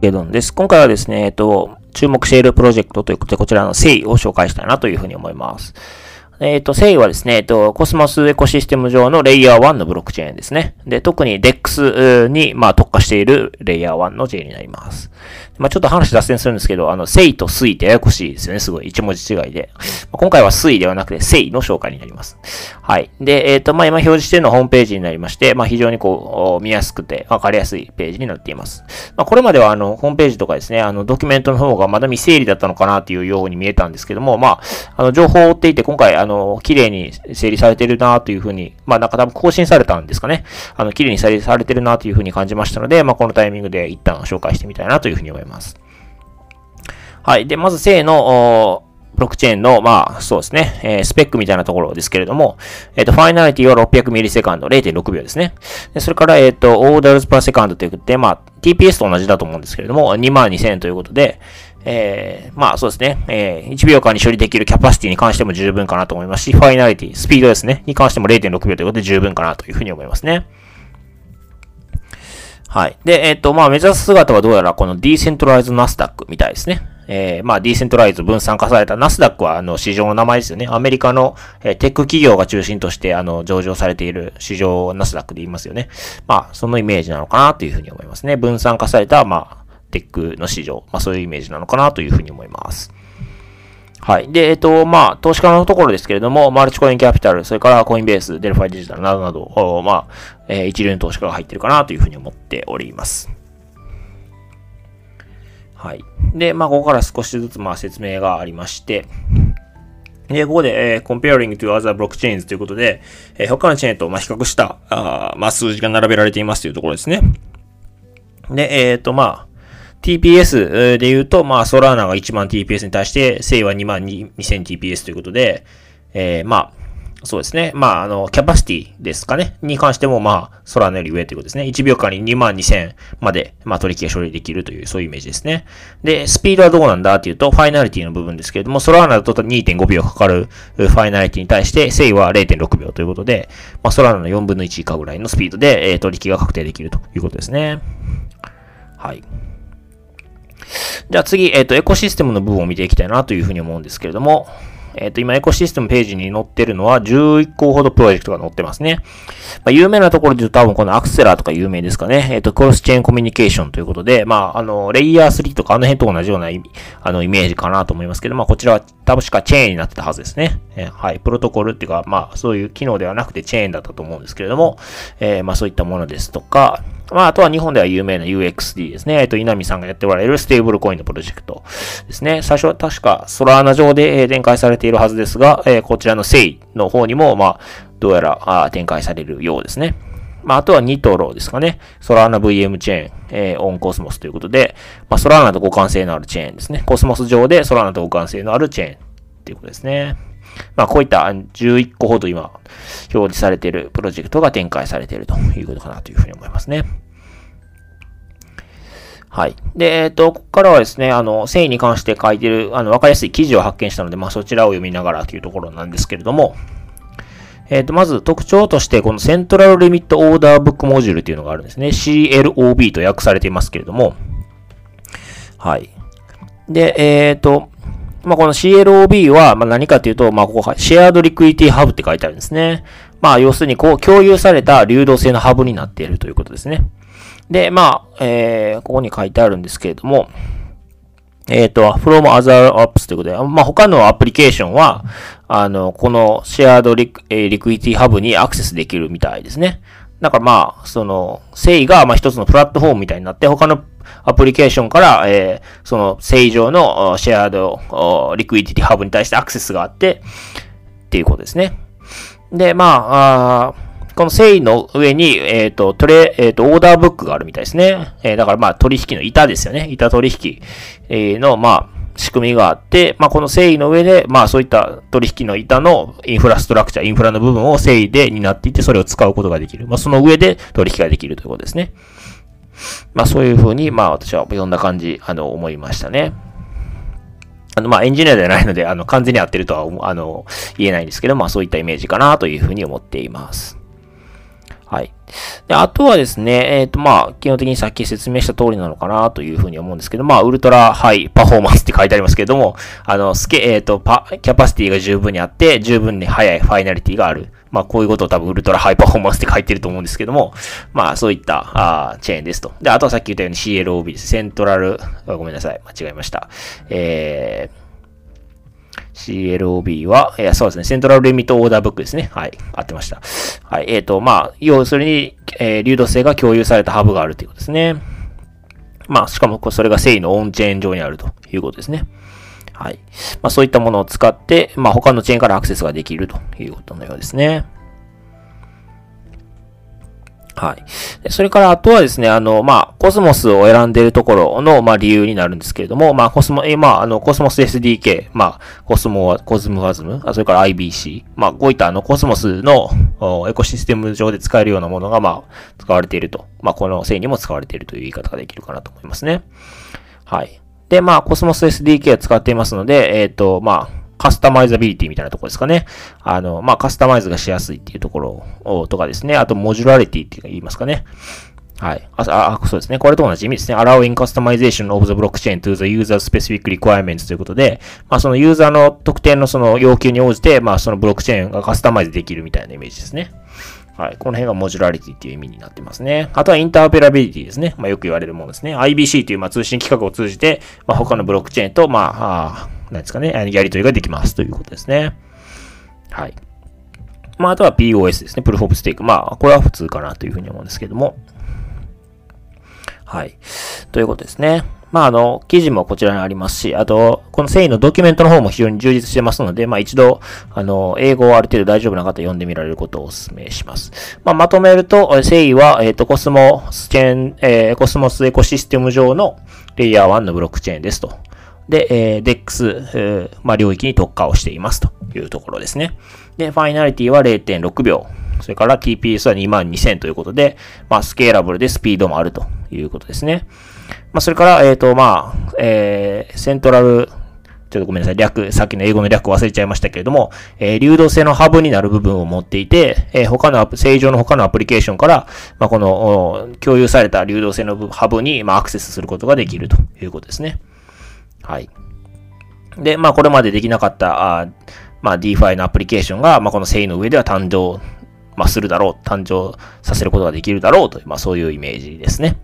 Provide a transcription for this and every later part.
ゲドンです。今回はですね、えっと、注目しているプロジェクトということで、こちらの誠意を紹介したいなというふうに思います。えっ、ー、と、SEI はですね、えっ、ー、と、コスモスエコシステム上のレイヤー1のブロックチェーンですね。で、特に DEX に、まあ、特化しているレイヤー1のチェーになります。まあ、ちょっと話脱線するんですけど、あの、セイとスイってややこしいですよね。すごい。一文字違いで。まあ、今回はスイではなくて、セイの紹介になります。はい。で、えっ、ー、と、まあ、今表示しているのはホームページになりまして、まあ、非常にこう、見やすくて、わかりやすいページになっています。まあ、これまでは、あの、ホームページとかですね、あの、ドキュメントの方がまだ未整理だったのかなっていうように見えたんですけども、まあ、あの、情報を追っていて、今回、あの、綺麗に整理されてるなというふうに、まあ、なんか多分更新されたんですかね。あの、綺麗に整理されてるなというふうに感じましたので、まあ、このタイミングで一旦紹介してみたいなというふうに思います。はい。で、まず、正の、ブロックチェーンの、まあ、そうですね、えー、スペックみたいなところですけれども、えっ、ー、と、ファイナリティは600ミリセカンド、0.6秒ですね。でそれから、えっ、ー、と、 orders per second ということで、まあ、TPS と同じだと思うんですけれども、22,000ということで、えー、まあそうですね、えー、1秒間に処理できるキャパシティに関しても十分かなと思いますし、 finality、スピードですね、に関しても0.6秒ということで十分かなというふうに思いますね。はい。で、えっ、ー、と、まあ目指す姿はどうやらこの decentralized ナスダックみたいですね。えー、まあ、 decentralized 分散化されたナスダックは、あの、市場の名前ですよね。アメリカの、えー、テック企業が中心として、あの、上場されている市場をナスダックで言いますよね。まあ、そのイメージなのかなというふうに思いますね。分散化された、まあ、テックの市場。まあ、そういうイメージなのかなというふうに思います。はい。で、えっと、まあ、投資家のところですけれども、マルチコインキャピタル、それからコインベース、デルファイデジタルなどなど、まあ、えー、一流の投資家が入ってるかなというふうに思っております。はい。で、まあ、ここから少しずつ、まあ、説明がありまして、で、ここで、えー、comparing to other blockchains ということで、えー、他のチェーンと、まあ、比較した、あまあ、数字が並べられていますというところですね。で、えっ、ー、と、まあ、TPS で言うと、まあ、ソラーナが1万 TPS に対して、セイは2万 2000TPS ということで、えー、まあ、そうですね。まあ、あの、キャパシティですかね。に関しても、まあ、空のより上ということですね。1秒間に2万2000まで、まあ、取引が処理できるという、そういうイメージですね。で、スピードはどうなんだっていうと、ファイナリティの部分ですけれども、ソラーナだと2.5秒かかるファイナリティに対して、セイは0.6秒ということで、まあ、ソラーナの4分の1以下ぐらいのスピードで、えー、取引が確定できるということですね。はい。じゃあ次、えっ、ー、と、エコシステムの部分を見ていきたいなというふうに思うんですけれども、えっ、ー、と、今、エコシステムページに載ってるのは11個ほどプロジェクトが載ってますね。まあ、有名なところで言うと多分このアクセラーとか有名ですかね。えっ、ー、と、クロスチェーンコミュニケーションということで、まあ、あの、レイヤー3とかあの辺と同じような意味あの、イメージかなと思いますけど、まあ、こちらは多分しかチェーンになってたはずですね。えー、はい。プロトコルっていうか、まあ、そういう機能ではなくてチェーンだったと思うんですけれども、え、まあ、そういったものですとか、まあ、あとは日本では有名な UXD ですね。えっと、稲見さんがやっておられるステーブルコインのプロジェクトですね。最初は確かソラーナ上で展開されているはずですが、え、こちらのセイの方にも、まあ、どうやらあ展開されるようですね。まあ、あとはニトロですかね。ソラーナ VM チェーン、えー、 on コスモスということで、まあ、ソラーナと互換性のあるチェーンですね。コスモス上でソラーナと互換性のあるチェーンっていうことですね。まあ、こういった11個ほど今、表示されているプロジェクトが展開されているということかなというふうに思いますね。はい。で、えっ、ー、と、ここからはですね、あの、繊維に関して書いてる、あの、わかりやすい記事を発見したので、まあ、そちらを読みながらというところなんですけれども、えっ、ー、と、まず特徴として、このセントラルリミットオーダーブックモジュールというのがあるんですね。CLOB と訳されていますけれども、はい。で、えっ、ー、と、まあ、この CLOB は、ま、何かというと、まあ、ここ、シェアードリクイティハブって書いてあるんですね。まあ、要するに、こう、共有された流動性のハブになっているということですね。で、まあ、えー、ここに書いてあるんですけれども、えっ、ー、と、from other apps ということで、まあ、他のアプリケーションは、あの、このシェアードリク、えー、リクイティハブにアクセスできるみたいですね。だからまあ、その、セイが、まあ一つのプラットフォームみたいになって、他のアプリケーションから、えー、その、正常のシェアードリクイティハブに対してアクセスがあって、っていうことですね。で、まあ、あこの繊維の上に、えっ、ー、と、トレ、えっ、ー、と、オーダーブックがあるみたいですね。えー、だからまあ、取引の板ですよね。板取引、えの、まあ、仕組みがあって、まあ、この繊維の上で、まあ、そういった取引の板のインフラストラクチャー、インフラの部分を繊維で担っていて、それを使うことができる。まあ、その上で取引ができるということですね。まあ、そういうふうに、まあ、私は読んだ感じ、あの、思いましたね。あの、まあ、エンジニアではないので、あの、完全に合ってるとは、あの、言えないんですけど、まあ、そういったイメージかなというふうに思っています。はい。で、あとはですね、えっ、ー、と、まあ、基本的にさっき説明した通りなのかなというふうに思うんですけど、まあ、ウルトラハイパフォーマンスって書いてありますけれども、あの、スケ、えっ、ー、と、パ、キャパシティが十分にあって、十分に速いファイナリティがある。まあ、こういうことを多分ウルトラハイパフォーマンスって書いてると思うんですけども、まあ、そういった、あチェーンですと。で、あとはさっき言ったように CLOB です。セントラル、ごめんなさい。間違えました。えー、CLOB は、えー、そうですね、セントラルリミットオーダーブックですね。はい。合ってました。はい。えっ、ー、と、まあ、要するに、えー、流動性が共有されたハブがあるということですね。まあ、しかも、それが正義のオンチェーン上にあるということですね。はい。まあ、そういったものを使って、まあ、他のチェーンからアクセスができるということのようですね。はい。それから、あとはですね、あの、まあ、コスモスを選んでいるところの、まあ、理由になるんですけれども、まあ、コスモ、え、まあ、あの、コスモス SDK、まあ、コスモ、 CosmWasm、それから IBC、まあ、こういったあの、コスモスのエコシステム上で使えるようなものが、まあ、使われていると。まあ、このセイにも使われているという言い方ができるかなと思いますね。はい。で、まあ、コスモス SDK を使っていますので、えっ、ー、と、まあ、 customizability みたいなとこですかね。あの、まあ、カスタマイズがしやすいっていうところをとかですね。あと、モジュラリティっていうか言いますかね。はい。あ、あ、そうですね。これと同じ意味ですね。allowing customization of the blockchain to the user specific requirements ということで、まあ、そのユーザーの特定のその要求に応じて、まあ、そのブロックチェーンがカスタマイズできるみたいなイメージですね。はい。この辺がモジュラリティっていう意味になってますね。あとはインターペラビリティですね。まあ、よく言われるものですね。IBC というまあ通信規格を通じて、まあ、他のブロックチェーンと、まあ、あなんですかね、やり取りができますということですね。はい。まあ、あとは POS ですね。プルフォープステーク。まあ、これは普通かなというふうに思うんですけども。はい。ということですね。まあ、あの、記事もこちらにありますし、あと、この繊維のドキュメントの方も非常に充実してますので、まあ一度、あの、英語をある程度大丈夫な方読んでみられることをお勧めします。まあ、まとめると、繊維は、えっ、ー、と、コスモスチェーン、えー、コスモスエコシステム上のレイヤー1のブロックチェーンですと。で、えー、DEX、えー、まあ、領域に特化をしていますというところですね。で、ファイナリティは0.6秒。それから TPS は22000ということで、まあ、スケーラブルでスピードもあるということですね。まあ、それから、えっ、ー、と、まあ、えー、セントラル、ちょっとごめんなさい、略、さっきの英語の略忘れちゃいましたけれども、えー、流動性のハブになる部分を持っていて、えー、他の正常の他のアプリケーションから、まあ、この、共有された流動性のハブに、まあ、アクセスすることができるということですね。はい。で、まあ、これまでできなかった、あまあ、DeFi のアプリケーションが、まあ、この繊維の上では誕生、まあ、するだろう、誕生させることができるだろうという、まあ、そういうイメージですね。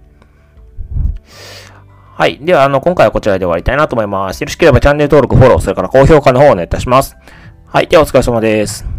はい。では、あの、今回はこちらで終わりたいなと思います。よろしければチャンネル登録、フォロー、それから高評価の方をお願いいたします。はい。では、お疲れ様です。